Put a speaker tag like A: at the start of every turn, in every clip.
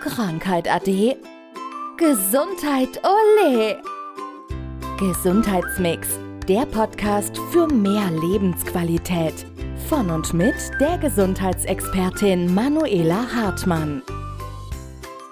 A: Krankheit ade. Gesundheit ole. Gesundheitsmix, der Podcast für mehr Lebensqualität. Von und mit der Gesundheitsexpertin Manuela Hartmann.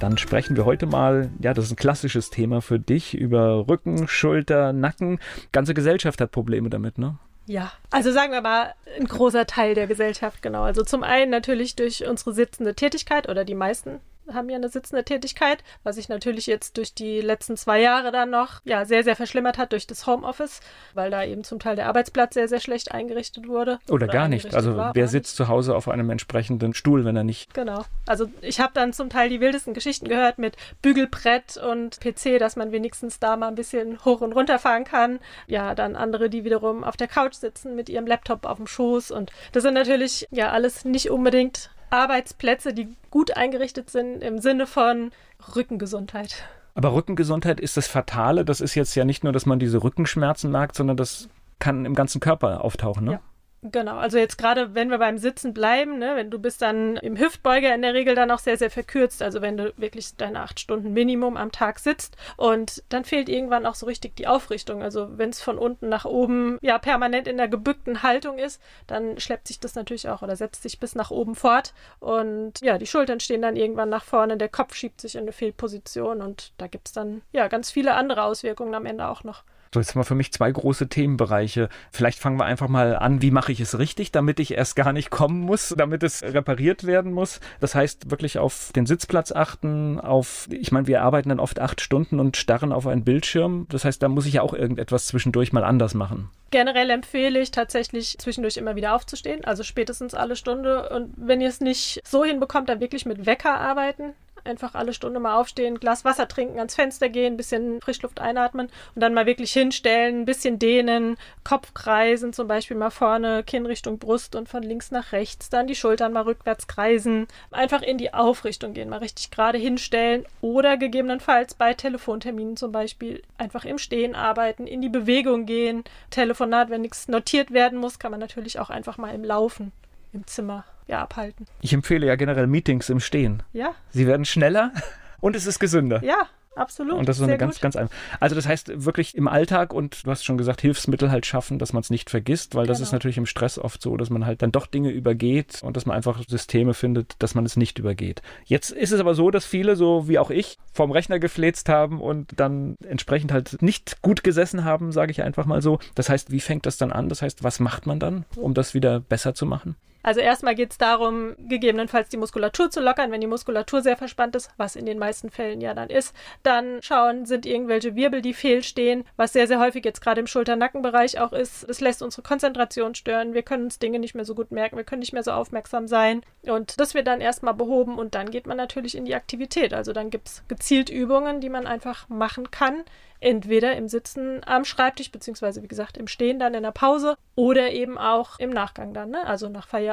B: Dann sprechen wir heute mal, ja, das ist ein klassisches Thema für dich, über Rücken, Schulter, Nacken. Ganze Gesellschaft hat Probleme damit, ne?
C: Ja, also sagen wir mal, ein großer Teil der Gesellschaft, genau. Also zum einen natürlich durch unsere sitzende Tätigkeit oder die meisten haben ja eine sitzende Tätigkeit, was sich natürlich jetzt durch die letzten zwei Jahre dann noch ja sehr, sehr verschlimmert hat durch das Homeoffice, weil da eben zum Teil der Arbeitsplatz sehr, sehr schlecht eingerichtet wurde.
B: Oder, oder gar nicht. Also war, wer sitzt zu Hause auf einem entsprechenden Stuhl, wenn er nicht.
C: Genau. Also ich habe dann zum Teil die wildesten Geschichten gehört mit Bügelbrett und PC, dass man wenigstens da mal ein bisschen hoch und runter fahren kann. Ja, dann andere, die wiederum auf der Couch sitzen mit ihrem Laptop auf dem Schoß. Und das sind natürlich ja alles nicht unbedingt Arbeitsplätze, die gut eingerichtet sind im Sinne von Rückengesundheit.
B: Aber Rückengesundheit ist das Fatale. Das ist jetzt ja nicht nur, dass man diese Rückenschmerzen merkt, sondern das kann im ganzen Körper auftauchen, ne?
C: Ja. Genau, also jetzt gerade, wenn wir beim Sitzen bleiben, ne, wenn du bist dann im Hüftbeuger in der Regel dann auch sehr, sehr verkürzt, also wenn du wirklich deine acht Stunden Minimum am Tag sitzt und dann fehlt irgendwann auch so richtig die Aufrichtung. Also wenn es von unten nach oben ja permanent in der gebückten Haltung ist, dann schleppt sich das natürlich auch oder setzt sich bis nach oben fort und ja, die Schultern stehen dann irgendwann nach vorne, der Kopf schiebt sich in eine Fehlposition und da gibt es dann ja ganz viele andere Auswirkungen am Ende auch noch.
B: So, jetzt haben wir für mich zwei große Themenbereiche. Vielleicht fangen wir einfach mal an, wie mache ich es richtig, damit ich erst gar nicht kommen muss, damit es repariert werden muss. Das heißt, wirklich auf den Sitzplatz achten, auf, ich meine, wir arbeiten dann oft acht Stunden und starren auf einen Bildschirm. Das heißt, da muss ich ja auch irgendetwas zwischendurch mal anders machen.
C: Generell empfehle ich tatsächlich zwischendurch immer wieder aufzustehen, also spätestens alle Stunde. Und wenn ihr es nicht so hinbekommt, dann wirklich mit Wecker arbeiten. Einfach alle Stunde mal aufstehen, Glas Wasser trinken, ans Fenster gehen, ein bisschen Frischluft einatmen und dann mal wirklich hinstellen, ein bisschen dehnen, Kopf kreisen, zum Beispiel mal vorne, Kinn Richtung Brust und von links nach rechts, dann die Schultern mal rückwärts kreisen, einfach in die Aufrichtung gehen, mal richtig gerade hinstellen oder gegebenenfalls bei Telefonterminen zum Beispiel einfach im Stehen arbeiten, in die Bewegung gehen. Telefonat, wenn nichts notiert werden muss, kann man natürlich auch einfach mal im Laufen im Zimmer ja, abhalten.
B: Ich empfehle ja generell Meetings im Stehen.
C: Ja.
B: Sie werden schneller und es ist gesünder.
C: Ja, absolut.
B: Und das ist so eine ganz, gut. ganz einfach. Also das heißt wirklich im Alltag und du hast schon gesagt, Hilfsmittel halt schaffen, dass man es nicht vergisst, weil genau. das ist natürlich im Stress oft so, dass man halt dann doch Dinge übergeht und dass man einfach Systeme findet, dass man es nicht übergeht. Jetzt ist es aber so, dass viele, so wie auch ich, vorm Rechner gefläzt haben und dann entsprechend halt nicht gut gesessen haben, sage ich einfach mal so. Das heißt, wie fängt das dann an? Das heißt, was macht man dann, um das wieder besser zu machen?
C: Also erstmal geht es darum, gegebenenfalls die Muskulatur zu lockern, wenn die Muskulatur sehr verspannt ist, was in den meisten Fällen ja dann ist. Dann schauen, sind irgendwelche Wirbel, die fehlstehen, was sehr, sehr häufig jetzt gerade im Schulter-Nackenbereich auch ist. Es lässt unsere Konzentration stören. Wir können uns Dinge nicht mehr so gut merken, wir können nicht mehr so aufmerksam sein. Und das wird dann erstmal behoben und dann geht man natürlich in die Aktivität. Also dann gibt es gezielt Übungen, die man einfach machen kann, entweder im Sitzen am Schreibtisch, beziehungsweise wie gesagt im Stehen dann in der Pause oder eben auch im Nachgang dann, ne? also nach Feierabend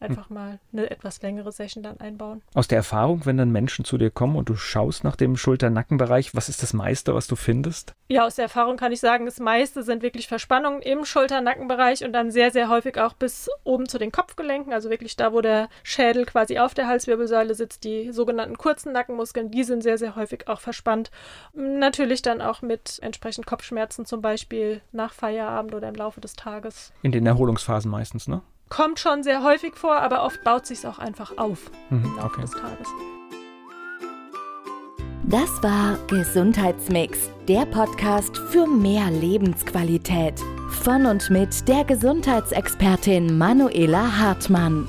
C: einfach hm. mal eine etwas längere Session dann einbauen.
B: Aus der Erfahrung, wenn dann Menschen zu dir kommen und du schaust nach dem Schulter-Nackenbereich, was ist das meiste, was du findest?
C: Ja, aus der Erfahrung kann ich sagen, das meiste sind wirklich Verspannungen im Schulter-Nackenbereich und dann sehr, sehr häufig auch bis oben zu den Kopfgelenken, also wirklich da, wo der Schädel quasi auf der Halswirbelsäule sitzt, die sogenannten kurzen Nackenmuskeln, die sind sehr, sehr häufig auch verspannt. Natürlich dann auch mit entsprechend Kopfschmerzen zum Beispiel nach Feierabend oder im Laufe des Tages.
B: In den Erholungsphasen meistens, ne?
C: Kommt schon sehr häufig vor, aber oft baut sich auch einfach auf mhm, im Laufe okay. des Tages.
A: Das war Gesundheitsmix, der Podcast für mehr Lebensqualität. Von und mit der Gesundheitsexpertin Manuela Hartmann.